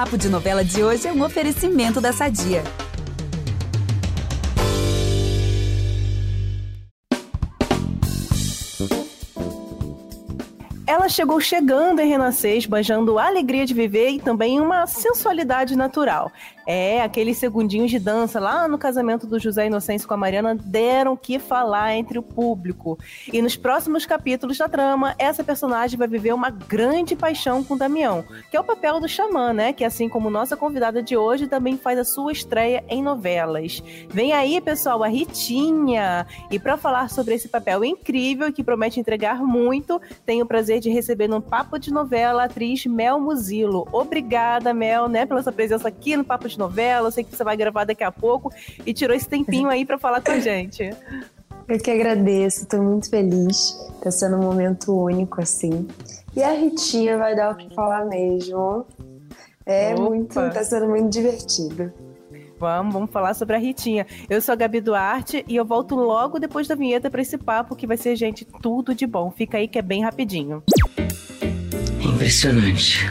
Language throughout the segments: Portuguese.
Papo de Novela de hoje é um oferecimento da Sadia. Ela chegou chegando em Renascer, esbanjando a alegria de viver e também uma sensualidade natural. É, aqueles segundinhos de dança lá no casamento do José Inocêncio com a Mariana deram que falar entre o público. E nos próximos capítulos da trama, essa personagem vai viver uma grande paixão com Damião, que é o papel do xamã, né? Que assim como nossa convidada de hoje, também faz a sua estreia em novelas. Vem aí, pessoal, a Ritinha! E para falar sobre esse papel incrível que promete entregar muito, tenho o prazer de receber no Papo de Novela a atriz Mel Muzilo. Obrigada, Mel, né, pela sua presença aqui no Papo de novela, eu sei que você vai gravar daqui a pouco, e tirou esse tempinho aí para falar com a gente. Eu que agradeço, tô muito feliz. Tá sendo um momento único, assim. E a Ritinha vai dar o que falar mesmo. É Opa. muito, tá sendo muito divertido. Vamos, vamos falar sobre a Ritinha. Eu sou a Gabi Duarte e eu volto logo depois da vinheta para esse papo que vai ser, gente, tudo de bom. Fica aí que é bem rapidinho. Impressionante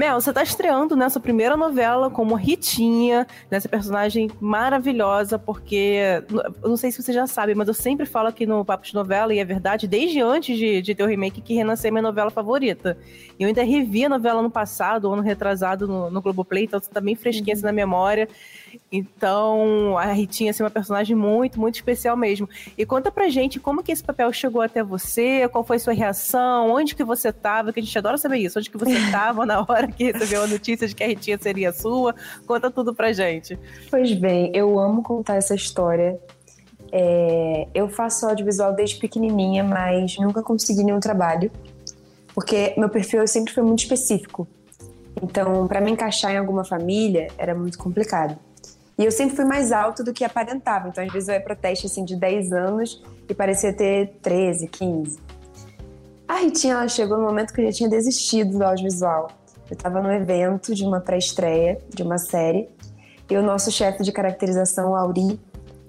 Mel, você está estreando nessa primeira novela como Ritinha, nessa personagem maravilhosa, porque eu não sei se você já sabe, mas eu sempre falo aqui no Papo de Novela, e é verdade, desde antes de, de ter o remake, que Renascer é minha novela favorita. E eu ainda revi a novela no passado, ano retrasado no, no Globoplay, então você tá bem fresquinha assim, na memória. Então, a Ritinha assim, é uma personagem muito, muito especial mesmo. E conta pra gente como que esse papel chegou até você, qual foi a sua reação, onde que você tava, que a gente adora saber isso, onde que você tava na hora que recebeu a notícia de que a Ritinha seria sua. Conta tudo pra gente. Pois bem, eu amo contar essa história. É, eu faço audiovisual desde pequenininha, mas nunca consegui nenhum trabalho, porque meu perfil sempre foi muito específico. Então, para me encaixar em alguma família era muito complicado. E eu sempre fui mais alto do que aparentava. Então, às vezes, eu ia para teste assim, de 10 anos e parecia ter 13, 15. A Ritinha ela chegou no momento que eu já tinha desistido do audiovisual. Eu estava no evento de uma pré-estreia de uma série e o nosso chefe de caracterização, Auri,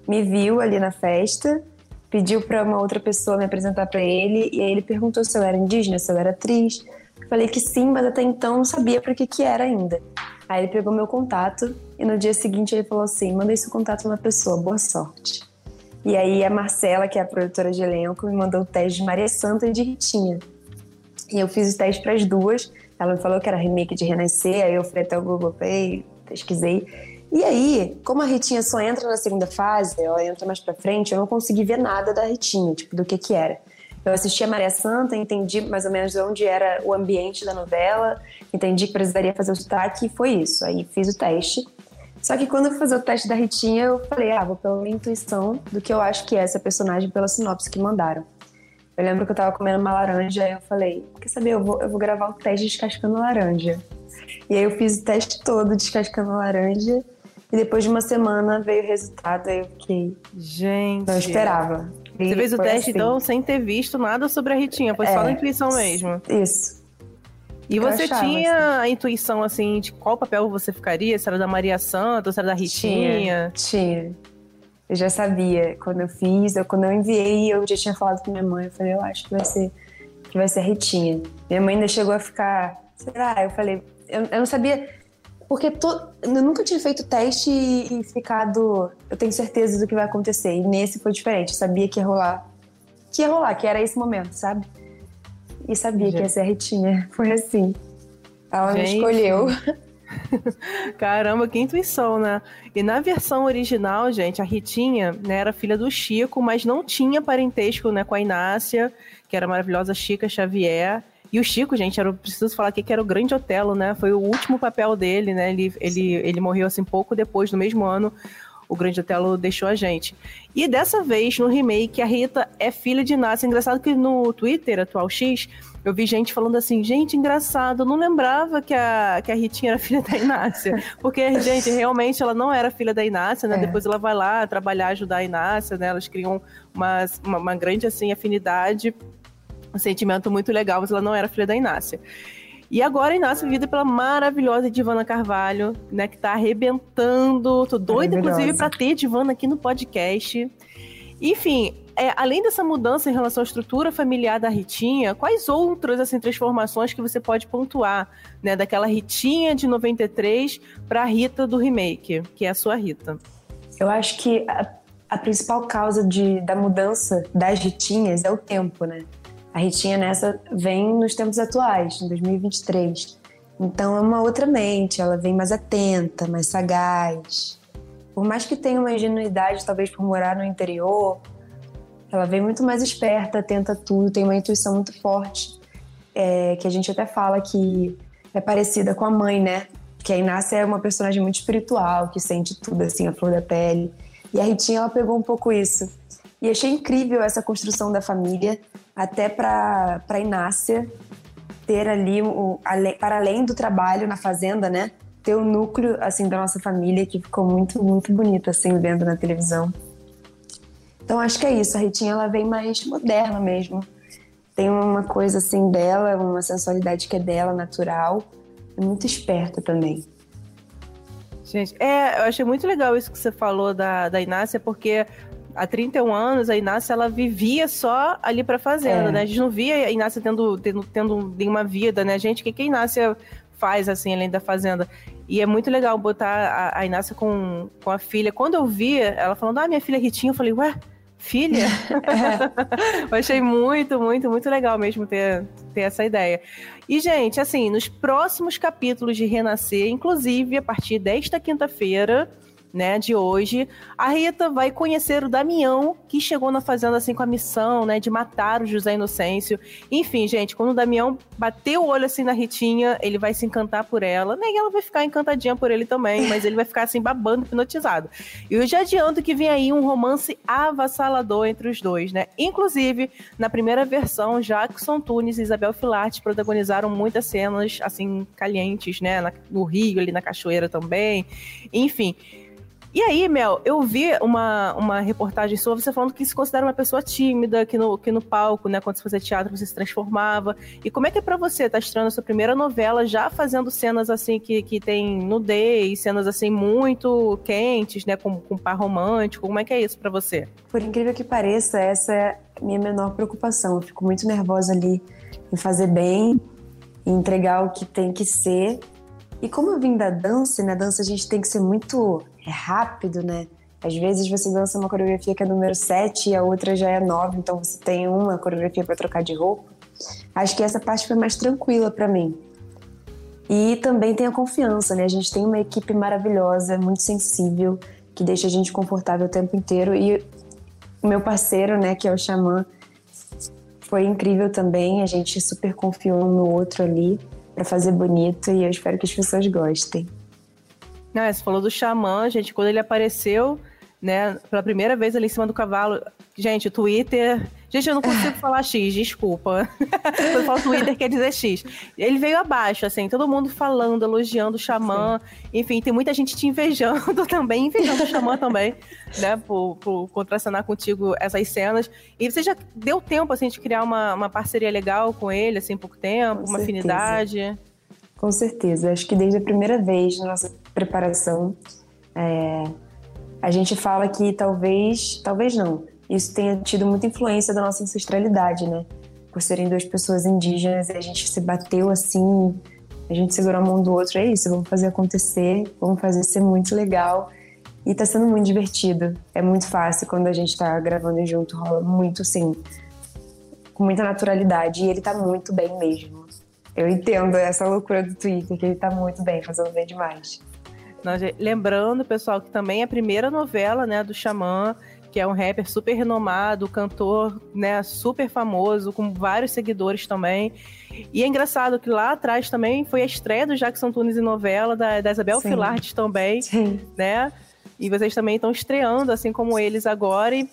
me viu ali na festa, pediu para uma outra pessoa me apresentar para ele e aí ele perguntou se eu era indígena, se eu era atriz. Eu falei que sim, mas até então não sabia para que que era ainda. Aí ele pegou meu contato e no dia seguinte ele falou assim: manda esse contato uma pessoa, boa sorte. E aí a Marcela, que é a produtora de elenco, me mandou o teste de Maria Santa e de Ritinha. E eu fiz o teste para as duas. Ela me falou que era remake de Renascer, aí eu fui até o Google Play, pesquisei. E aí, como a Ritinha só entra na segunda fase, ela entra mais pra frente, eu não consegui ver nada da Ritinha, tipo, do que que era. Eu assisti a Maria Santa, entendi mais ou menos onde era o ambiente da novela, entendi que precisaria fazer o sotaque e foi isso. Aí fiz o teste. Só que quando eu fui fazer o teste da Ritinha, eu falei, ah, vou pela minha intuição do que eu acho que é essa personagem pela sinopse que mandaram. Eu lembro que eu tava comendo uma laranja e eu falei, quer saber, eu vou, eu vou gravar o teste descascando laranja. E aí eu fiz o teste todo descascando laranja. E depois de uma semana veio o resultado, aí eu fiquei. Gente. Não esperava. Você fez o teste, assim. então, sem ter visto nada sobre a Ritinha, foi é, só na intuição mesmo. Isso. E eu você achava, tinha assim. a intuição, assim, de qual papel você ficaria? Se era da Maria Santa ou se era da Ritinha? Tinha, tinha. Eu já sabia. Quando eu fiz, eu, quando eu enviei, eu já tinha falado com minha mãe. Eu falei, eu acho que vai ser, que vai ser a Ritinha. Minha mãe ainda chegou a ficar, será? Eu falei, eu, eu não sabia porque to... eu nunca tinha feito teste e ficado. Eu tenho certeza do que vai acontecer. E nesse foi diferente. Eu sabia que ia rolar. Que ia rolar, que era esse momento, sabe? E sabia gente. que ia ser a Ritinha. Foi assim. Ela gente. me escolheu. Caramba, que intuição, né? E na versão original, gente, a Ritinha né, era filha do Chico, mas não tinha parentesco né, com a Inácia, que era a maravilhosa Chica Xavier. E o Chico, gente, era, preciso falar aqui que era o grande Otelo, né? Foi o último papel dele, né? Ele, ele, ele morreu assim pouco depois, no mesmo ano, o Grande Otelo deixou a gente. E dessa vez, no remake, a Rita é filha de Inácio. Engraçado que no Twitter, atual X, eu vi gente falando assim, gente, engraçado, eu não lembrava que a, que a Ritinha era filha da Inácia. Porque, gente, realmente ela não era filha da Inácia, né? É. Depois ela vai lá trabalhar, ajudar a Inácia, né? Elas criam uma, uma, uma grande, assim, afinidade um sentimento muito legal, mas ela não era filha da Inácia. E agora Inácio vivida pela maravilhosa Divana Carvalho, né, que tá arrebentando. Tô doida, inclusive, para ter Divana aqui no podcast. Enfim, é, além dessa mudança em relação à estrutura familiar da Ritinha, quais outras assim, transformações que você pode pontuar, né, daquela Ritinha de 93 para a Rita do remake, que é a sua Rita? Eu acho que a, a principal causa de, da mudança das Ritinhas é o tempo, né? A Ritinha nessa vem nos tempos atuais, em 2023. Então é uma outra mente, ela vem mais atenta, mais sagaz. Por mais que tenha uma ingenuidade, talvez por morar no interior, ela vem muito mais esperta, atenta a tudo, tem uma intuição muito forte, é, que a gente até fala que é parecida com a mãe, né? Que a Inácia é uma personagem muito espiritual, que sente tudo assim, a flor da pele. E a Ritinha, ela pegou um pouco isso. E achei incrível essa construção da família, até para a Inácia ter ali, o, para além do trabalho na fazenda, né? Ter o núcleo, assim, da nossa família, que ficou muito, muito bonito, assim, vendo na televisão. Então acho que é isso, a Ritinha ela vem mais moderna mesmo. Tem uma coisa assim dela, uma sensualidade que é dela, natural, é muito esperta também. Gente, é, eu achei muito legal isso que você falou da, da Inácia, porque há 31 anos a Inácia ela vivia só ali pra fazenda, é. né? A gente não via a Inácia tendo, tendo, tendo nenhuma vida, né? Gente, o que, que a Inácia faz, assim, além da fazenda? E é muito legal botar a, a Inácia com, com a filha. Quando eu vi ela falando, ah, minha filha Ritinha, eu falei, ué, filha? É. eu achei muito, muito, muito legal mesmo ter, ter essa ideia. E, gente, assim, nos próximos capítulos de Renascer, inclusive a partir desta quinta-feira, né, de hoje, a Rita vai conhecer o Damião, que chegou na fazenda assim com a missão, né, de matar o José Inocêncio. Enfim, gente, quando o Damião bater o olho assim na Ritinha, ele vai se encantar por ela, né, ela vai ficar encantadinha por ele também, mas ele vai ficar assim babando, hipnotizado. E eu já adianto que vem aí um romance avassalador entre os dois, né? Inclusive, na primeira versão, Jackson Tunes e Isabel Filarte protagonizaram muitas cenas assim calientes, né, no Rio, ali na cachoeira também. Enfim, e aí, Mel, eu vi uma, uma reportagem sua, você falando que se considera uma pessoa tímida, que no, que no palco, né, quando você fazia teatro, você se transformava. E como é que é pra você tá estreando a sua primeira novela, já fazendo cenas assim que, que tem nudez, cenas assim muito quentes, né, com, com par romântico? Como é que é isso para você? Por incrível que pareça, essa é a minha menor preocupação. Eu fico muito nervosa ali em fazer bem, em entregar o que tem que ser. E como eu vim da dança, na dança a gente tem que ser muito é rápido, né? Às vezes você dança uma coreografia que é número 7 e a outra já é 9, então você tem uma coreografia para trocar de roupa. Acho que essa parte foi mais tranquila para mim. E também tem a confiança, né? A gente tem uma equipe maravilhosa, muito sensível, que deixa a gente confortável o tempo inteiro. E o meu parceiro, né, que é o Xamã, foi incrível também. A gente super confiou um no outro ali para fazer bonito e eu espero que as pessoas gostem. Não, você falou do xamã, gente, quando ele apareceu, né, pela primeira vez ali em cima do cavalo. Gente, o Twitter. Gente, eu não consigo falar X, desculpa. Quando eu falo Twitter, quer dizer X. Ele veio abaixo, assim, todo mundo falando, elogiando o Xamã. Sim. Enfim, tem muita gente te invejando também, invejando o Xamã também, né, por, por contracenar contigo essas cenas. E você já deu tempo, assim, de criar uma, uma parceria legal com ele, assim, pouco tempo, Com uma certeza. afinidade? Com certeza. Acho que desde a primeira vez na nossa preparação, é, a gente fala que talvez, talvez não, isso tenha tido muita influência da nossa ancestralidade, né? Por serem duas pessoas indígenas a gente se bateu assim, a gente segurou a mão do outro, é isso, vamos fazer acontecer, vamos fazer ser muito legal. E tá sendo muito divertido. É muito fácil quando a gente tá gravando junto, rola muito assim, com muita naturalidade. E ele tá muito bem mesmo. Eu entendo essa loucura do Twitter, que ele tá muito bem, fazendo bem demais. Lembrando, pessoal, que também é a primeira novela, né, do Xamã, que é um rapper super renomado, cantor, né, super famoso, com vários seguidores também. E é engraçado que lá atrás também foi a estreia do Jackson Tunes em novela, da, da Isabel Sim. também, Sim. né? E vocês também estão estreando, assim como eles agora, e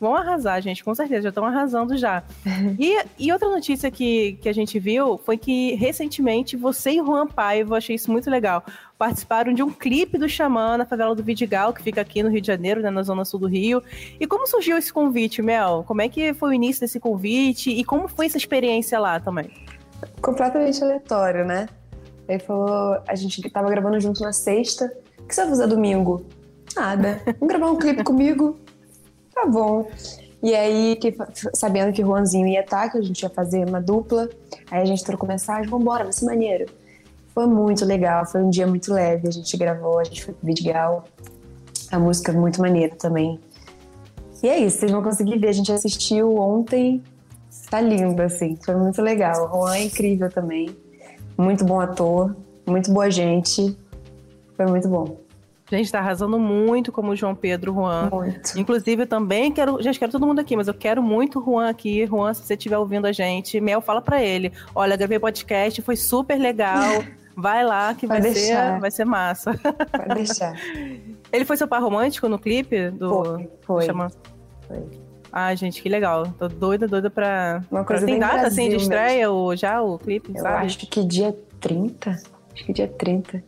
vão arrasar, gente, com certeza, já estão arrasando já. e, e outra notícia que, que a gente viu foi que recentemente você e Juan Paiva, achei isso muito legal, participaram de um clipe do Xamã na favela do Vidigal, que fica aqui no Rio de Janeiro, né, na zona sul do Rio. E como surgiu esse convite, Mel? Como é que foi o início desse convite e como foi essa experiência lá também? completamente aleatório, né? Ele falou, a gente tava gravando junto na sexta. O que você vai fazer domingo? Nada. Vamos gravar um clipe comigo? Tá bom. E aí, que, sabendo que Juanzinho ia estar, que a gente ia fazer uma dupla, aí a gente trocou mensagem, vambora, vai ser maneiro. Foi muito legal, foi um dia muito leve, a gente gravou, a gente foi pro Vidigal. A música é muito maneira também. E é isso, vocês vão conseguir ver. A gente assistiu ontem, tá lindo, assim, foi muito legal. O Juan é incrível também, muito bom ator, muito boa gente, foi muito bom. Gente, tá arrasando muito como o João Pedro Juan. Muito. Inclusive, eu também quero. Gente, quero todo mundo aqui, mas eu quero muito o Juan aqui. Juan, se você estiver ouvindo a gente, Mel, fala pra ele. Olha, gravei podcast, foi super legal. Vai lá que vai, vai ser, vai ser massa. Vai deixar. ele foi seu par romântico no clipe? Do... Foi. Foi. Chama... foi. Ah, gente, que legal. Tô doida, doida pra. Uma coisa. Tem data Brasil, assim de estreia o, já o clipe? Eu sabe? acho que dia 30. Acho que dia 30.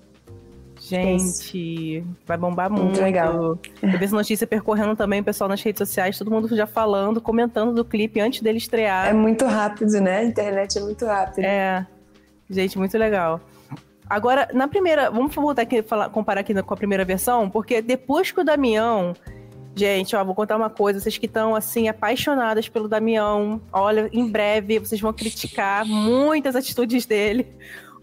Gente, vai bombar muito. muito legal. Eu vi essa notícia percorrendo também o pessoal nas redes sociais, todo mundo já falando, comentando do clipe antes dele estrear. É muito rápido, né? A internet é muito rápida. É. Gente, muito legal. Agora, na primeira. Vamos voltar aqui falar, comparar aqui com a primeira versão, porque depois que o Damião. Gente, ó, vou contar uma coisa. Vocês que estão, assim, apaixonadas pelo Damião, olha, em breve vocês vão criticar muitas atitudes dele.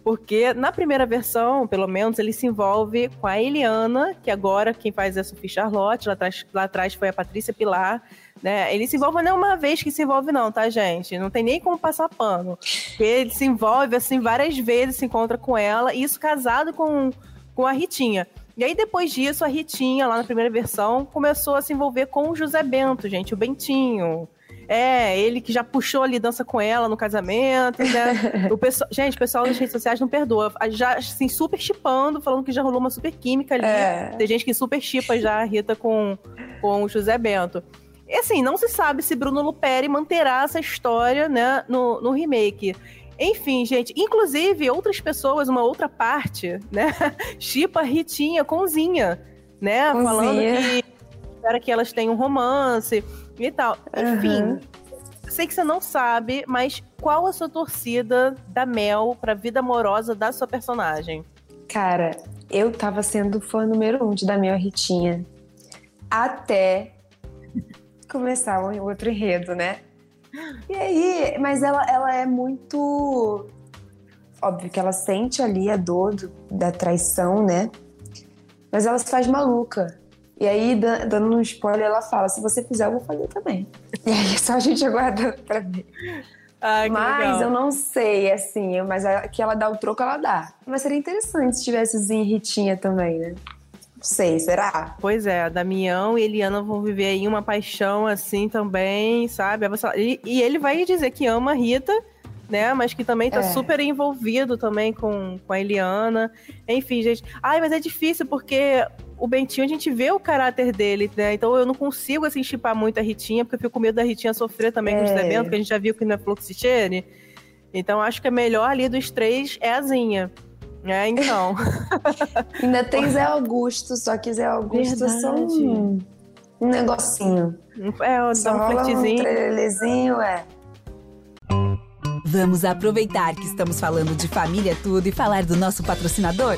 Porque na primeira versão, pelo menos, ele se envolve com a Eliana, que agora quem faz é a Sophie Charlotte, lá atrás, lá atrás foi a Patrícia Pilar, né? Ele se envolve não é uma vez que se envolve, não, tá, gente? Não tem nem como passar pano. Ele se envolve, assim, várias vezes, se encontra com ela, e isso casado com, com a Ritinha. E aí, depois disso, a Ritinha, lá na primeira versão, começou a se envolver com o José Bento, gente, o Bentinho. É, ele que já puxou ali dança com ela no casamento, né? o pessoal, gente, o pessoal das redes sociais não perdoa. Já, assim, super chipando, falando que já rolou uma super química ali. É. Tem gente que super chipa já a Rita com, com o José Bento. E assim, não se sabe se Bruno Luperi manterá essa história, né, no, no remake. Enfim, gente, inclusive outras pessoas, uma outra parte, né, chipa Ritinha com Zinha, né, Com falando que espera que elas tenham um romance e tal. Enfim, Uhum. sei que você não sabe, mas qual a sua torcida da Mel pra vida amorosa da sua personagem? Cara, eu tava sendo fã número um de Damião e Ritinha. Até começar o outro enredo, né? E aí, mas ela, ela é muito. Óbvio que ela sente ali a dor do- da traição, né? Mas ela se faz maluca. E aí, da- dando um spoiler, ela fala: se você fizer, eu vou fazer também. E aí, só a gente aguarda pra ver. Ai, Mas legal. eu não sei, assim, mas a- que ela dá o troco, ela dá. Mas seria interessante se tivesse Zinha e Ritinha também, né? Não sei, será? Pois é, Damião e Eliana vão viver aí uma paixão assim também, sabe? E, e ele vai dizer que ama a Rita, né? Mas que também tá É. super envolvido também com, com a Eliana. Enfim, gente. Ai, mas é difícil porque o Bentinho a gente vê o caráter dele, né? Então eu não consigo assim chipar muito a Ritinha, porque eu fico com medo da Ritinha sofrer também com os É. eventos, que a gente já viu que não é Fluxichene. Então acho que a melhor ali dos três é a Zinha. É, então. Ainda tem Zé Augusto, só que Zé Augusto é só um, um negocinho. É, dá Só um rola um flertezinho. trelelezinho, é. Vamos aproveitar que estamos falando de família tudo e falar do nosso patrocinador?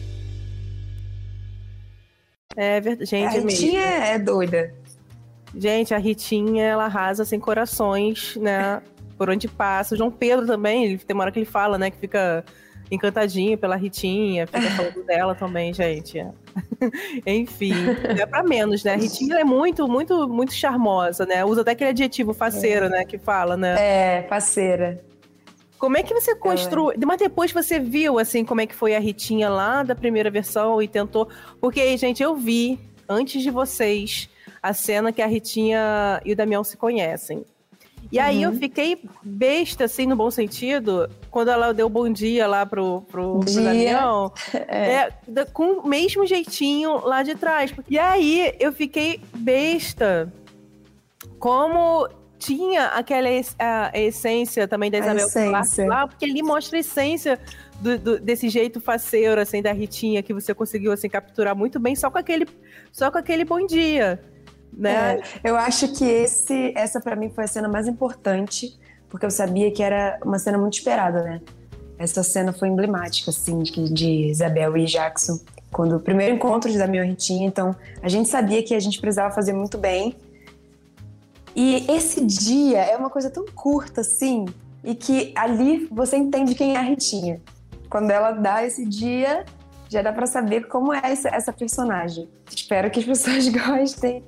É verdade. A Gente, mesmo. Ritinha é doida. Gente, a Ritinha, ela arrasa sem corações, né? Por onde passa. O João Pedro também, ele, tem uma hora que ele fala, né? Que fica encantadinho pela Ritinha, fica falando dela também, gente. Enfim, é para menos, né? A Ritinha é muito, muito, muito charmosa, né? Usa até aquele adjetivo faceiro, é. né? Que fala, né? É, faceira. Como é que você construiu? Mas depois você viu, assim, como é que foi a Ritinha lá da primeira versão e tentou. Porque, gente, eu vi, antes de vocês, a cena que a Ritinha e o Damião se conhecem. E uhum. aí eu uhum. fiquei besta, assim, no bom sentido, quando ela deu bom dia lá pro, pro, pro Damião. É. É, com o mesmo jeitinho lá de trás. E aí eu fiquei besta. Como tinha aquela a, essência também da Isabel Clark lá, porque ali mostra a essência do, do, desse jeito faceiro, assim, da Ritinha, que você conseguiu, assim, capturar muito bem só com aquele, só com aquele bom dia, né? É, eu acho que esse, essa para mim foi a cena mais importante, porque eu sabia que era uma cena muito esperada, né? Essa cena foi emblemática, assim, de, de Isabel e Jackson, quando o primeiro encontro de Damião e Ritinha, então a gente sabia que a gente precisava fazer muito bem, e esse dia é uma coisa tão curta assim, e que ali você entende quem é a Ritinha. Quando ela dá esse dia, já dá para saber como é essa personagem. Espero que as pessoas gostem.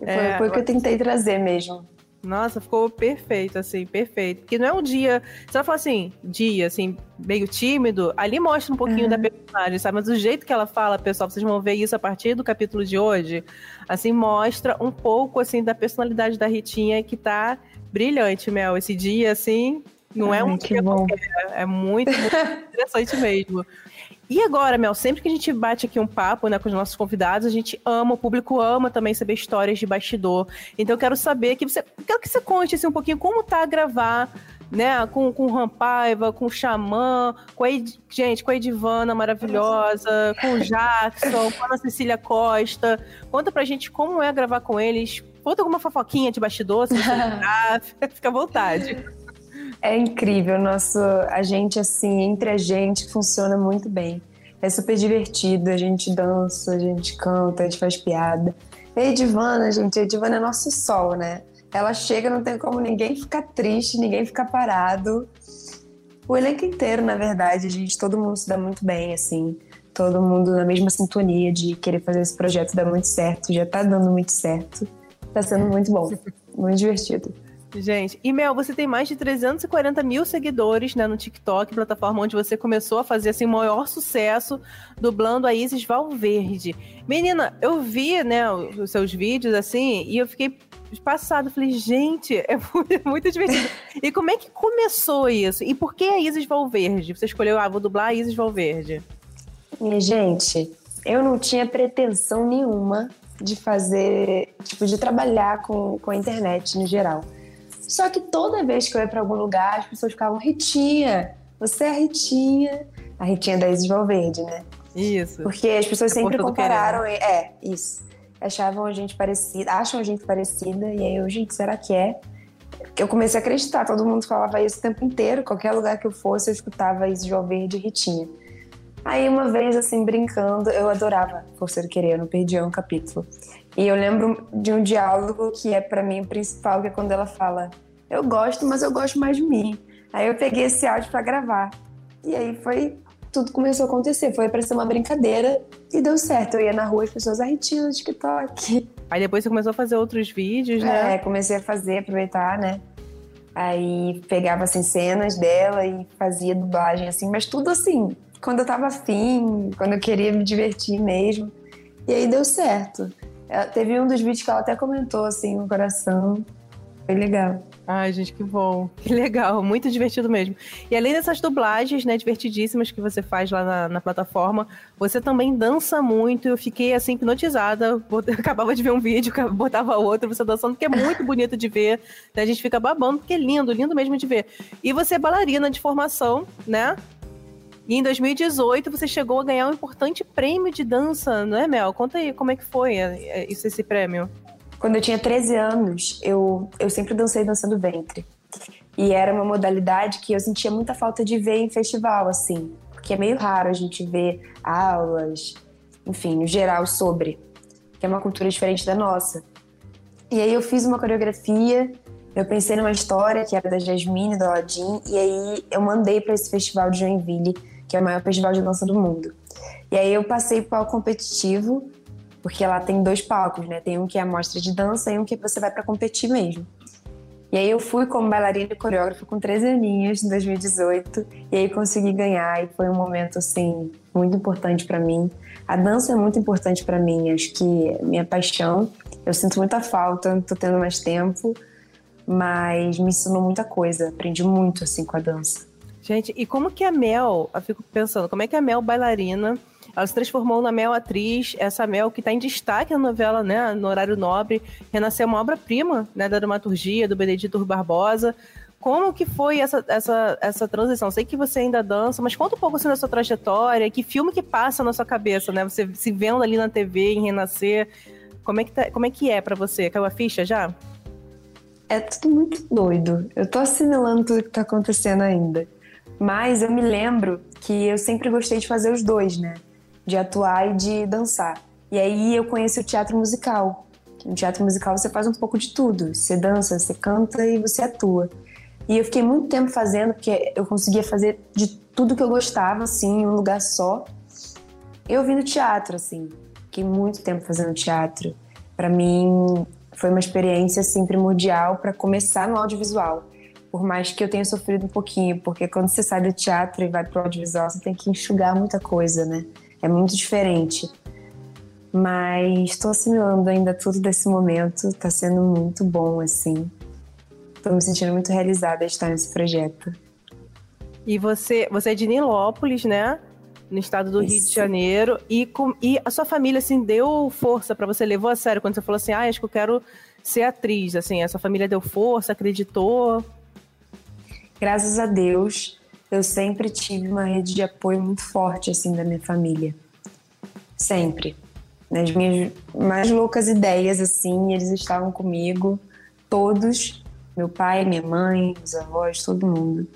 É, foi, foi o que eu tentei trazer mesmo. Nossa, ficou perfeito, assim, perfeito. Porque não é um dia. Se ela fala assim, dia, assim, meio tímido, ali mostra um pouquinho uhum. da personagem, sabe? Mas o jeito que ela fala, pessoal, vocês vão ver isso a partir do capítulo de hoje, assim, mostra um pouco, assim, da personalidade da Ritinha que tá brilhante, Mel. Esse dia, assim, não é um dia bom. qualquer. É muito, muito interessante mesmo. E agora, Mel, sempre que a gente bate aqui um papo né, com os nossos convidados, a gente ama, o público ama também saber histórias de bastidor. Então eu quero saber que você. Quero que você conte assim, um pouquinho como tá a gravar né, com, com o Rampaiva, com o Xamã, com a Ed, gente, com a Edivana maravilhosa, com o Jackson, com a Cecília Costa. Conta pra gente como é gravar com eles. Conta alguma fofoquinha de bastidor, se você fica à vontade. É incrível, nosso a gente assim, entre a gente funciona muito bem. É super divertido, a gente dança, a gente canta, a gente faz piada. E a Edivana, gente, a Edivana é nosso sol, né? Ela chega, não tem como ninguém ficar triste, ninguém ficar parado. O elenco inteiro, na verdade, a gente, todo mundo se dá muito bem, assim. Todo mundo na mesma sintonia de querer fazer esse projeto dar muito certo. Já tá dando muito certo. Tá sendo muito bom, muito divertido. Gente, e Mel, você tem mais de 340 mil seguidores né, no TikTok, plataforma onde você começou a fazer assim, o maior sucesso dublando a Isis Valverde. Menina, eu vi né, os seus vídeos assim e eu fiquei passado. Falei, gente, é muito divertido. e como é que começou isso? E por que a Isis Valverde? Você escolheu, ah, vou dublar a Isis Valverde. E, gente, eu não tinha pretensão nenhuma de fazer, tipo, de trabalhar com, com a internet no geral. Só que toda vez que eu ia para algum lugar, as pessoas ficavam, Ritinha, você é a Ritinha. A Ritinha da Isis Valverde, né? Isso. Porque as pessoas é sempre compararam. É, isso. Achavam a gente parecida, acham a gente parecida, e aí eu, gente, será que é? Eu comecei a acreditar, todo mundo falava isso o tempo inteiro, qualquer lugar que eu fosse, eu escutava Isis Valverde e Ritinha. Aí uma vez, assim, brincando, eu adorava Forceiro Querer, eu não perdia um capítulo. E eu lembro de um diálogo que é para mim o principal, que é quando ela fala: "Eu gosto, mas eu gosto mais de mim". Aí eu peguei esse áudio para gravar. E aí foi tudo começou a acontecer, foi para ser uma brincadeira e deu certo. Eu ia na rua as pessoas arretiam no TikTok. Aí depois você começou a fazer outros vídeos, né? É, comecei a fazer, aproveitar, né? Aí pegava assim cenas dela e fazia dublagem assim, mas tudo assim, quando eu tava afim, quando eu queria me divertir mesmo. E aí deu certo. Ela, teve um dos vídeos que ela até comentou, assim, no coração. Foi legal. Ai, gente, que bom. Que legal, muito divertido mesmo. E além dessas dublagens, né, divertidíssimas que você faz lá na, na plataforma, você também dança muito. Eu fiquei, assim, hipnotizada. Acabava de ver um vídeo, botava outro, você dançando, que é muito bonito de ver. Né? A gente fica babando, porque é lindo, lindo mesmo de ver. E você é bailarina de formação, né? E em 2018 você chegou a ganhar um importante prêmio de dança, não é, Mel? Conta aí como é que foi é, é, esse prêmio. Quando eu tinha 13 anos, eu, eu sempre dancei dançando ventre. E era uma modalidade que eu sentia muita falta de ver em festival, assim. Porque é meio raro a gente ver aulas, enfim, no geral, sobre. Que é uma cultura diferente da nossa. E aí eu fiz uma coreografia, eu pensei numa história que era da Jasmine, do Aladdin, e aí eu mandei para esse festival de Joinville que é o maior festival de dança do mundo. E aí eu passei para o competitivo, porque lá tem dois palcos, né? Tem um que é a mostra de dança e um que você vai para competir mesmo. E aí eu fui como bailarina e coreógrafa com 13 aninhos em 2018 e aí consegui ganhar e foi um momento assim muito importante para mim. A dança é muito importante para mim, acho que é minha paixão. Eu sinto muita falta, tô tendo mais tempo, mas me ensinou muita coisa, aprendi muito assim com a dança. Gente, e como que a Mel, eu fico pensando, como é que a Mel bailarina ela se transformou na Mel atriz, essa Mel que está em destaque na novela, né, no horário nobre, renasceu uma obra-prima, né, da dramaturgia do Benedito Barbosa. Como que foi essa, essa, essa transição? Sei que você ainda dança, mas conta um pouco assim da sua trajetória, que filme que passa na sua cabeça, né? Você se vendo ali na TV, em Renascer, como é que, tá, como é, que é para você? Caiu a ficha já? É tudo muito doido. Eu tô assimilando tudo que tá acontecendo ainda. Mas eu me lembro que eu sempre gostei de fazer os dois, né? De atuar e de dançar. E aí eu conheci o teatro musical. No teatro musical você faz um pouco de tudo. Você dança, você canta e você atua. E eu fiquei muito tempo fazendo, porque eu conseguia fazer de tudo que eu gostava, assim, em um lugar só. Eu vim do teatro, assim. Fiquei muito tempo fazendo teatro. Para mim, foi uma experiência, assim, primordial para começar no audiovisual. Por mais que eu tenha sofrido um pouquinho, porque quando você sai do teatro e vai pro audiovisual, você tem que enxugar muita coisa, né? É muito diferente. Mas estou assimilando ainda tudo desse momento, está sendo muito bom, assim. Estou me sentindo muito realizada de estar nesse projeto. E você, você é de Nilópolis, né? No estado do Isso. Rio de Janeiro. E, com, e a sua família, assim, deu força para você? Levou a sério quando você falou assim, ah, acho que eu quero ser atriz, assim? A sua família deu força, acreditou? Graças a Deus, eu sempre tive uma rede de apoio muito forte, assim, da minha família. Sempre. Nas minhas mais loucas ideias, assim, eles estavam comigo, todos, meu pai, minha mãe, os avós, todo mundo.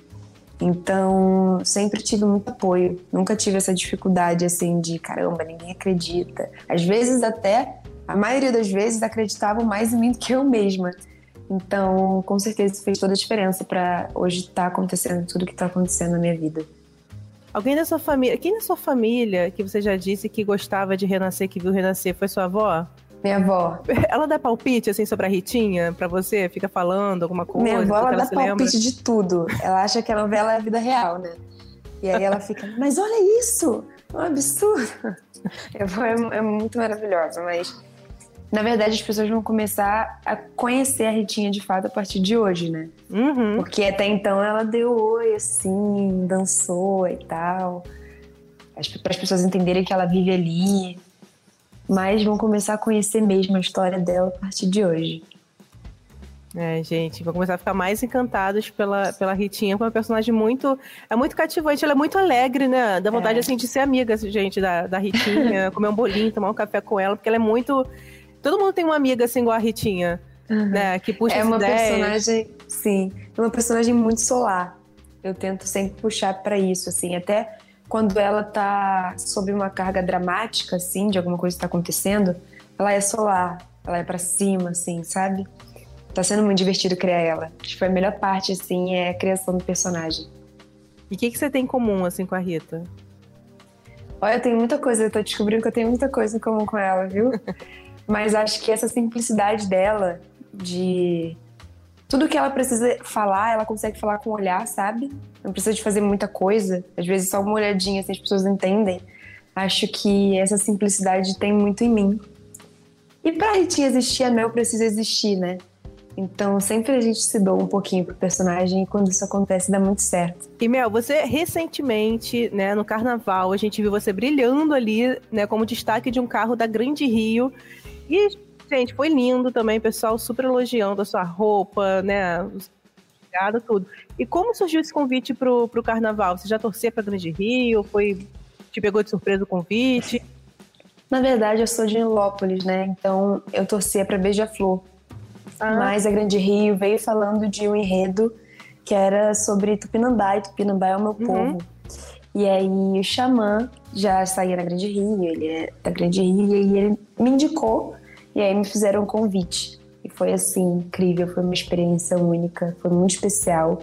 Então, sempre tive muito apoio. Nunca tive essa dificuldade, assim, de caramba, ninguém acredita. Às vezes, até, a maioria das vezes, acreditavam mais em mim do que eu mesma. Então, com certeza isso fez toda a diferença para hoje estar tá acontecendo tudo que está acontecendo na minha vida. Alguém da sua família, quem da sua família que você já disse que gostava de renascer, que viu renascer, foi sua avó? Minha avó. Ela dá palpite, assim, sobre a Ritinha pra você? Fica falando alguma coisa? Minha avó, ela, ela dá palpite lembra? de tudo. Ela acha que a novela é a vida real, né? E aí ela fica, mas olha isso! É um absurdo! Minha avó é, é muito maravilhosa, mas na verdade, as pessoas vão começar a conhecer a Ritinha de fato a partir de hoje, né? Uhum. Porque até então ela deu oi, assim, dançou e tal. Para as pessoas entenderem que ela vive ali. Mas vão começar a conhecer mesmo a história dela a partir de hoje. É, gente, vão começar a ficar mais encantados pela, pela Ritinha, com uma personagem muito. É muito cativante, ela é muito alegre, né? Dá vontade, é. assim, de ser amiga, gente, da, da Ritinha, comer um bolinho, tomar um café com ela, porque ela é muito Todo mundo tem uma amiga assim igual a Ritinha, uhum. né? Que puxa É uma ideias. personagem, sim, é uma personagem muito solar. Eu tento sempre puxar para isso, assim, até quando ela tá sob uma carga dramática, assim, de alguma coisa que tá acontecendo, ela é solar, ela é para cima, assim, sabe? Tá sendo muito divertido criar ela. Acho que foi a melhor parte, assim, é a criação do personagem. E o que, que você tem em comum, assim, com a Rita? Olha, eu tenho muita coisa, eu tô descobrindo que eu tenho muita coisa em comum com ela, viu? Mas acho que essa simplicidade dela, de tudo que ela precisa falar, ela consegue falar com o olhar, sabe? Não precisa de fazer muita coisa. Às vezes só uma olhadinha, assim, as pessoas entendem. Acho que essa simplicidade tem muito em mim. E pra Ritinha existir, a Mel precisa existir, né? Então sempre a gente se doa um pouquinho pro personagem e quando isso acontece dá muito certo. E Mel, você recentemente, né, no carnaval, a gente viu você brilhando ali, né, como destaque de um carro da Grande Rio. E, gente, foi lindo também, pessoal super elogiando a sua roupa, né? Obrigada, tudo. E como surgiu esse convite pro, pro carnaval? Você já torcia pra Grande Rio? Foi. Te pegou de surpresa o convite? Na verdade, eu sou de Nilópolis, né? Então eu torcia pra Beija-Flor. Ah. Mas a Grande Rio veio falando de um enredo que era sobre Tupinambá, e Tupinambá é o meu uhum. povo. E aí o Xamã já saía na Grande Rio, ele é da Grande Rio, e ele me indicou, e aí me fizeram um convite. E foi assim, incrível, foi uma experiência única, foi muito especial,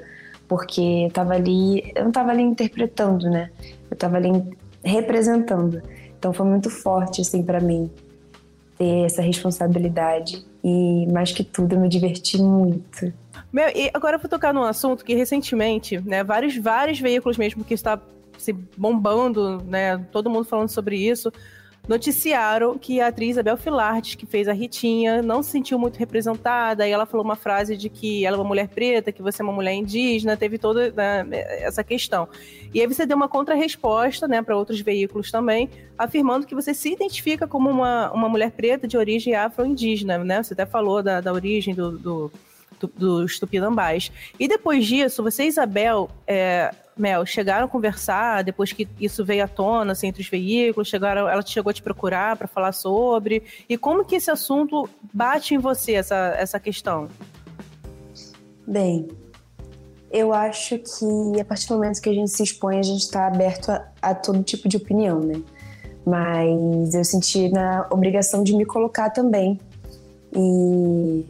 porque eu tava ali, eu não tava ali interpretando, né? Eu tava ali representando. Então foi muito forte assim para mim ter essa responsabilidade e mais que tudo eu me diverti muito. Meu, e agora eu vou tocar num assunto que recentemente, né, vários vários veículos mesmo que está se bombando, né, todo mundo falando sobre isso, noticiaram que a atriz Isabel Filartes, que fez a Ritinha, não se sentiu muito representada, e ela falou uma frase de que ela é uma mulher preta, que você é uma mulher indígena, teve toda né, essa questão. E aí você deu uma contrarresposta, né, para outros veículos também, afirmando que você se identifica como uma, uma mulher preta de origem afro-indígena, né? Você até falou da, da origem do, do dos tupinambás. E depois disso, você Isabel é, Mel, chegaram a conversar depois que isso veio à tona, assim, entre os veículos, chegaram, ela chegou a te procurar para falar sobre, e como que esse assunto bate em você, essa, essa questão? Bem, eu acho que a partir do momento que a gente se expõe, a gente está aberto a, a, todo tipo de opinião, né? Mas eu senti na obrigação de me colocar também. E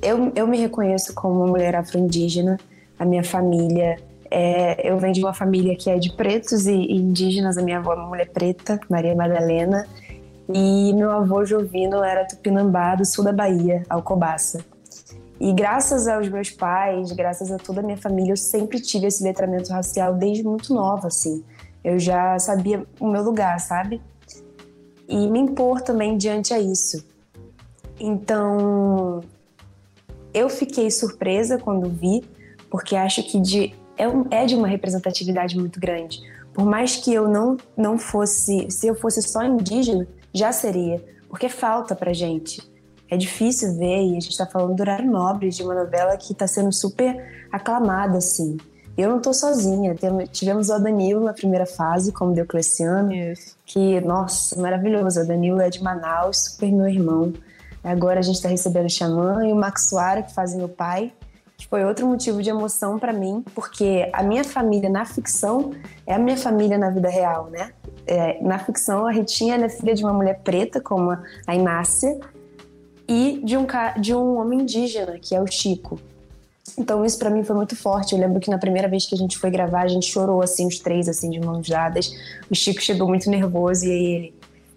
eu, eu me reconheço como uma mulher afro-indígena, a minha família é, eu venho de uma família que é de pretos e, e indígenas. A minha avó é uma mulher preta, Maria Madalena, e meu avô Jovino era tupinambá do sul da Bahia, Alcobaça. E graças aos meus pais, graças a toda a minha família, eu sempre tive esse letramento racial desde muito nova, assim. Eu já sabia o meu lugar, sabe? E me impor também diante a isso. Então, eu fiquei surpresa quando vi, porque acho que de é, é de uma representatividade muito grande. Por mais que eu não, não fosse, se eu fosse só indígena, já seria, porque falta pra gente. É difícil ver, e a gente tá falando do horário nobre de uma novela que tá sendo super aclamada, assim. Eu não tô sozinha, tivemos o Danilo na primeira fase, como Diocleciano, Isso. que, nossa, maravilhoso. O Danilo é de Manaus, super meu irmão. Agora a gente tá recebendo o Xamã e o Maxuara, que fazem o pai que foi outro motivo de emoção para mim, porque a minha família na ficção é a minha família na vida real, né? É, na ficção, a Ritinha é filha de uma mulher preta, como a Inácia, e de um, de um homem indígena, que é o Chico. Então isso para mim foi muito forte. Eu lembro que na primeira vez que a gente foi gravar, a gente chorou assim, os três assim de mãos dadas. O Chico chegou muito nervoso e aí ele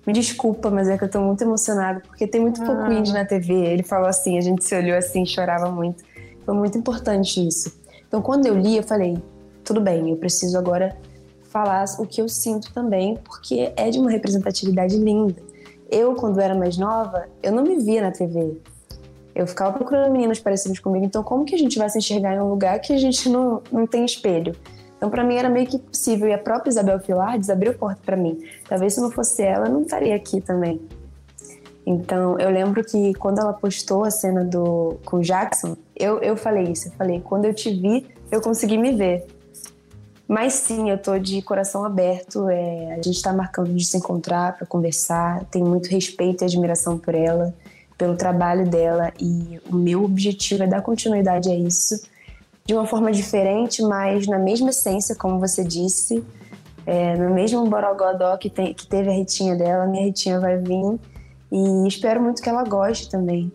me desculpa, mas é que eu tô muito emocionado porque tem muito pouco ah. índio na TV. Ele falou assim, a gente se olhou assim, chorava muito. Foi muito importante isso. Então, quando eu li, eu falei: tudo bem, eu preciso agora falar o que eu sinto também, porque é de uma representatividade linda. Eu, quando era mais nova, eu não me via na TV. Eu ficava procurando meninas parecidas comigo, então como que a gente vai se enxergar em um lugar que a gente não, não tem espelho? Então, para mim, era meio que possível. E a própria Isabel Filardes abriu porta para mim. Talvez se não fosse ela, eu não estaria aqui também. Então, eu lembro que quando ela postou a cena do com Jackson, eu, eu falei isso. Eu falei, quando eu te vi, eu consegui me ver. Mas sim, eu tô de coração aberto. É, a gente tá marcando de se encontrar para conversar. Tenho muito respeito e admiração por ela, pelo trabalho dela. E o meu objetivo é dar continuidade a isso de uma forma diferente, mas na mesma essência, como você disse. É, no mesmo borogodó que, tem, que teve a Ritinha dela, minha Ritinha vai vir e espero muito que ela goste também.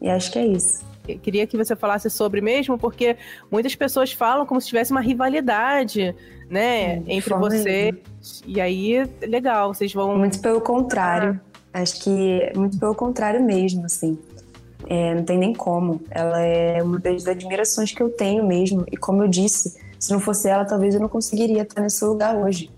E acho que é isso. Queria que você falasse sobre mesmo, porque muitas pessoas falam como se tivesse uma rivalidade, né, é, entre vocês. E aí, legal, vocês vão. Muito pelo contrário. Ah. Acho que muito pelo contrário mesmo, assim. É, não tem nem como. Ela é uma das admirações que eu tenho mesmo. E como eu disse, se não fosse ela, talvez eu não conseguiria estar nesse lugar hoje.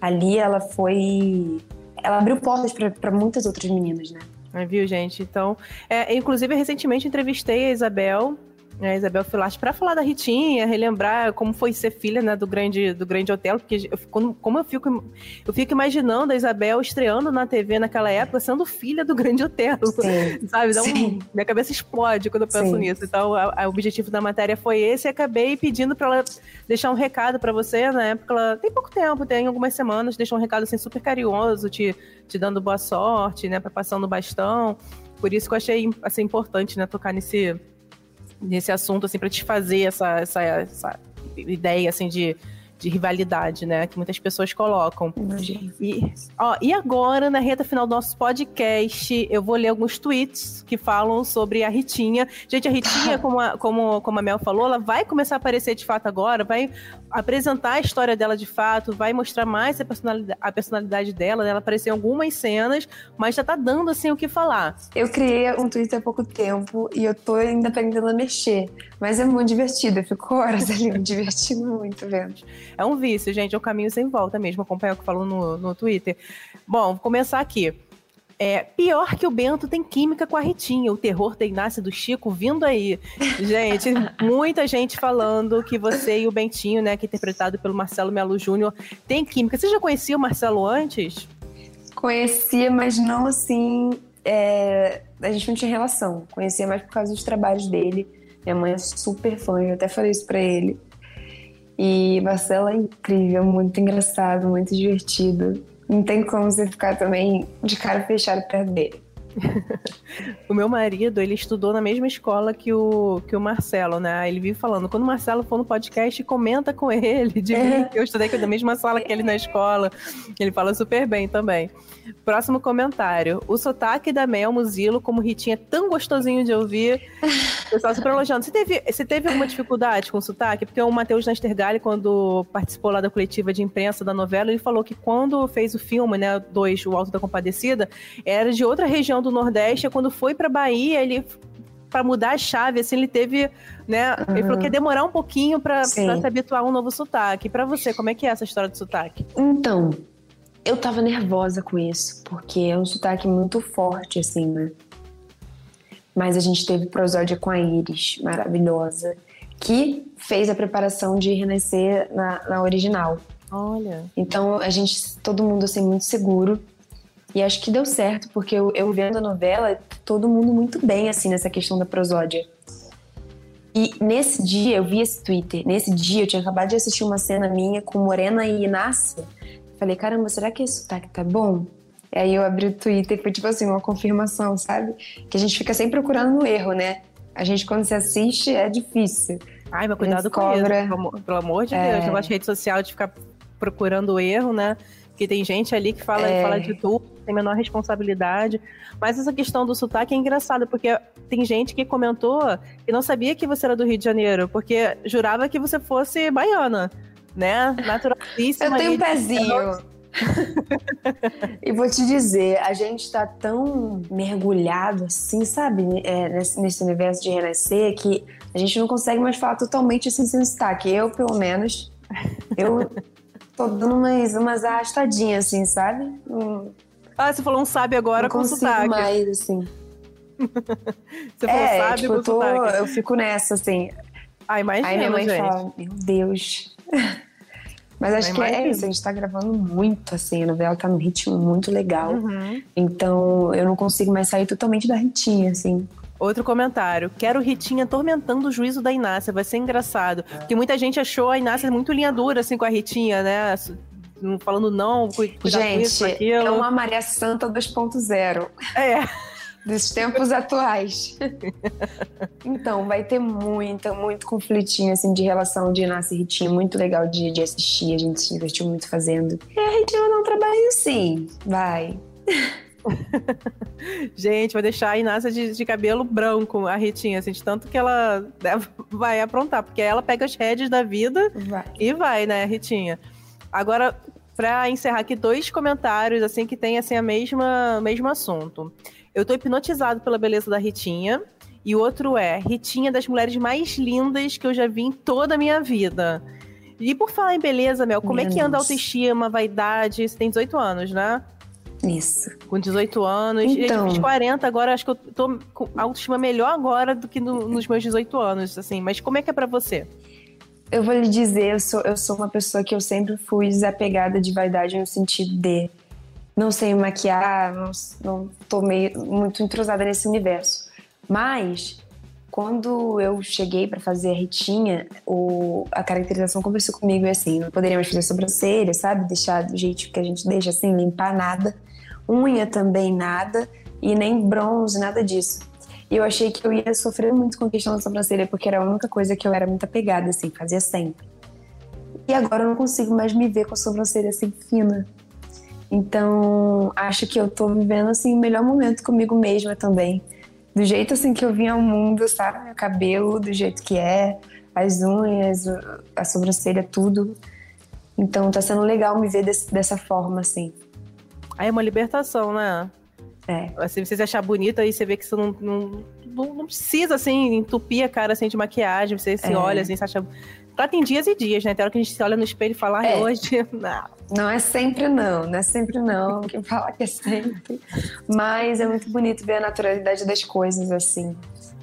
Ali ela foi ela abriu portas para muitas outras meninas, né? Viu, gente? Então, é, inclusive, recentemente entrevistei a Isabel a Isabel Filarte, para falar da Ritinha, relembrar como foi ser filha né, do, grande, do grande hotel, porque eu, como, como eu fico, eu fico imaginando a Isabel estreando na TV naquela época, sendo filha do grande hotel, Sim. sabe? Então, minha cabeça explode quando eu penso Sim. nisso. Então, o objetivo da matéria foi esse e acabei pedindo para ela deixar um recado para você, na época, ela tem pouco tempo, tem algumas semanas, deixou um recado assim super carinhoso, te, te dando boa sorte, né, para passando o bastão. Por isso que eu achei assim, importante, né, tocar nesse nesse assunto, assim, para te fazer essa, essa, essa ideia, assim, de, de rivalidade, né? Que muitas pessoas colocam. Imagina. E, ó, e agora, na reta final do nosso podcast, eu vou ler alguns tweets que falam sobre a Ritinha. Gente, a Ritinha, como a, como, como a Mel falou, ela vai começar a aparecer de fato agora, vai apresentar a história dela de fato, vai mostrar mais a personalidade, a personalidade dela, né? Ela apareceu em algumas cenas, mas já tá dando assim o que falar. Eu criei um Twitter há pouco tempo e eu tô ainda aprendendo a mexer. Mas é muito divertido, eu fico horas ali me divertindo muito vendo. É um vício, gente, é um caminho sem volta mesmo, acompanhar o que falou no, no Twitter. Bom, vou começar aqui. É, pior que o Bento tem química com a Ritinha, o terror da Inácia do Chico vindo aí. Gente, muita gente falando que você e o Bentinho, né, que é interpretado pelo Marcelo Melo Júnior, tem química. Você já conhecia o Marcelo antes? Conhecia, mas não assim. é, A gente não tinha relação. Conhecia mais por causa dos trabalhos dele. Minha mãe é super fã, eu até falei isso pra ele. E Marcelo é incrível, muito engraçado, muito divertido. Não tem como você ficar também de cara fechada perto dele. O meu marido, ele estudou na mesma escola que o, que o Marcelo, né? Ele vive falando, quando o Marcelo for no podcast, comenta com ele, de que eu estudei da mesma sala que ele na escola. Ele fala super bem também. Próximo comentário. O sotaque da Mel Muzilo, como Ritinha, é tão gostosinho de ouvir. O pessoal super elogiando. Você teve, você teve alguma dificuldade com o sotaque? Porque o Matheus Nastergalli, quando participou lá da coletiva de imprensa da novela, ele falou que quando fez o filme, né, dois, O Alto da Compadecida, era de outra região do Nordeste, e quando foi pra Bahia, ele para mudar a chave, assim, ele teve, né? Ele falou que ia demorar um pouquinho pra se habituar a um novo sotaque. Pra você, como é que é essa história do sotaque? Então, eu tava nervosa com isso, porque é um sotaque muito forte, assim, né? Mas a gente teve prosódia com a Iris, maravilhosa, que fez a preparação de renascer na, na original. Olha. Então a gente, todo mundo assim, muito seguro. E acho que deu certo, porque eu, eu vendo a novela, todo mundo muito bem, assim, nessa questão da prosódia. E nesse dia, eu vi esse Twitter, nesse dia eu tinha acabado de assistir uma cena minha com Morena e Inácia. Falei, caramba, será que esse sotaque tá bom? E aí eu abri o Twitter e foi tipo assim, uma confirmação, sabe? Que a gente fica sempre procurando no erro, né? A gente, quando se assiste, é difícil. Ai, mas cuidado com isso. Descobra. Pelo, amor- de É. Deus. Negócio de rede social de ficar procurando o erro, né? Porque tem gente ali que fala, É. fala de tudo, tem menor responsabilidade. Mas essa questão do sotaque é engraçada, porque tem gente que comentou que não sabia que você era do Rio de Janeiro, porque jurava que você fosse baiana, né? Naturalíssima. Eu tenho um pezinho. e vou te dizer, a gente tá tão mergulhado assim, sabe, é, nesse, nesse universo de renascer que a gente não consegue mais falar totalmente assim sem sotaque. Eu, pelo menos, eu tô dando umas, umas arrastadinhas assim, sabe? Hum, Ah, você falou um sabe agora não com consigo sotaque. mais, assim. Você falou É, sabe tipo, com eu, tô, eu fico nessa, assim. Ah, imagina, Aí minha mãe gente. fala, meu Deus. Mas acho que é isso, a gente tá gravando muito, assim, a novela tá num ritmo muito legal. Uhum. Então eu não consigo mais sair totalmente da ritinha, assim. Outro comentário. Quero Ritinha atormentando o juízo da Inácia. Vai ser engraçado. Porque muita gente achou a Inácia muito linha dura, assim, com a Ritinha, né? Falando não, cu- cuidar com isso, Gente, é aquilo. uma Maria Santa 2.0 É. dos tempos atuais. então, vai ter muita, muito conflitinho, assim, de relação de Inácia e Ritinha. Muito legal de, de assistir, a gente se divertiu muito fazendo. E a Ritinha vai dar um trabalho sim, vai. Gente, vai deixar a Inácia de, de cabelo branco, a Ritinha, assim, de tanto que ela né, vai aprontar. Porque ela pega as rédeas da vida Vai. E vai, né, Ritinha? Agora, pra encerrar aqui, dois comentários, assim, que tem, assim, a mesma, o mesmo assunto. Eu tô hipnotizado pela beleza da Ritinha. E o outro é, Ritinha é das mulheres mais lindas que eu já vi em toda a minha vida. E por falar em beleza, Mel, como é que anda a autoestima, vaidade? Você tem 18 anos, né? Isso. Com 18 anos. Então. Eu fiz 40, agora acho que eu tô com autoestima melhor agora do que no- nos meus 18 anos, assim. Mas como é que é pra você? Eu vou lhe dizer, eu sou, eu sou uma pessoa que eu sempre fui desapegada de vaidade no sentido de não sei maquiar, não, não tô meio, muito entrosada nesse universo. Mas, quando eu cheguei pra fazer a Ritinha, o, a caracterização conversou comigo e assim, não poderíamos fazer sobrancelha, sabe? Deixar do jeito que a gente deixa, assim, limpar nada. Unha também nada, e nem bronze, nada disso. E eu achei que eu ia sofrer muito com a questão da sobrancelha, porque era a única coisa que eu era muito apegada, assim, fazia sempre. E agora eu não consigo mais me ver com a sobrancelha assim fina. Então, acho que eu tô vivendo assim o melhor momento comigo mesma também. Do jeito assim que eu vim ao mundo, sabe? Meu cabelo do jeito que é, as unhas, a sobrancelha, tudo. Então tá sendo legal me ver desse, dessa forma, assim. Aí é uma libertação, né? É. Se você se achar bonita, aí você vê que você não, não, não, precisa, assim, entupir a cara assim, de maquiagem. Você se É. olha, assim, você acha. Claro, tem dias e dias, né? Tem hora que a gente se olha no espelho e fala, ai, É. hoje. Não. Não é sempre não, não é sempre não. Quem fala que é sempre. Mas é muito bonito ver a naturalidade das coisas, assim.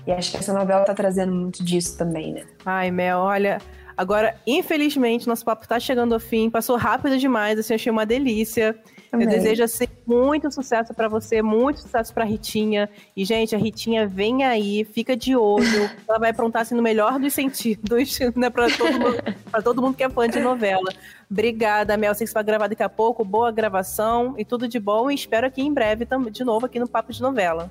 E acho que essa novela tá trazendo muito disso também, né? Ai, Mel, olha. Agora, infelizmente, nosso papo tá chegando ao fim. Passou rápido demais, assim, achei uma delícia. Eu Também. desejo, assim, muito sucesso pra você, muito sucesso pra Ritinha. E, gente, a Ritinha vem aí, fica de olho. Ela vai aprontar, assim, no melhor dos sentidos, né? Pra todo todo mundo que é fã de novela. Obrigada, Mel. Sei que você vai gravar daqui a pouco. Boa gravação e tudo de bom. E espero aqui em breve, de novo, aqui no Papo de Novela.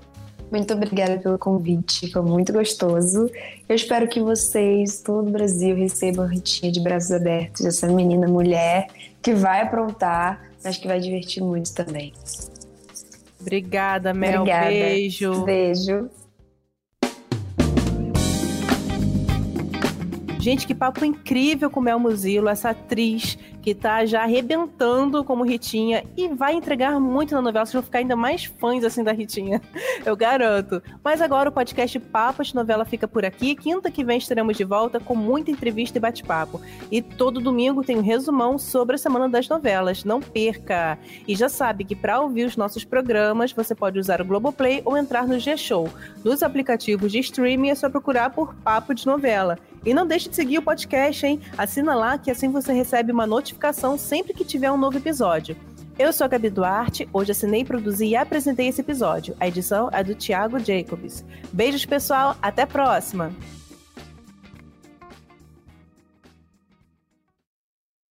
Muito obrigada pelo convite, foi muito gostoso. Eu espero que vocês, todo o Brasil, recebam a Ritinha de braços abertos, essa menina mulher que vai aprontar, mas que vai divertir muito também. Obrigada, Mel. Obrigada. Beijo. Beijo. Gente, que papo incrível com Mel Muzilo, essa atriz que tá já arrebentando como Ritinha e vai entregar muito na novela. Vocês vão ficar ainda mais fãs assim da Ritinha, eu garanto. Mas agora o podcast Papo de Novela fica por aqui. Quinta que vem estaremos de volta com muita entrevista e bate-papo. E todo domingo tem um resumão sobre a semana das novelas. Não perca! E já sabe que para ouvir os nossos programas você pode usar o Globoplay ou entrar no G-Show. Nos aplicativos de streaming é só procurar por Papo de Novela. E não deixe de seguir o podcast, hein? Assina lá que assim você recebe uma notificação sempre que tiver um novo episódio. Eu sou a Gabi Duarte, hoje assinei, produzi e apresentei esse episódio. A edição é do Thiago Jacobs. Beijos, pessoal, até a próxima!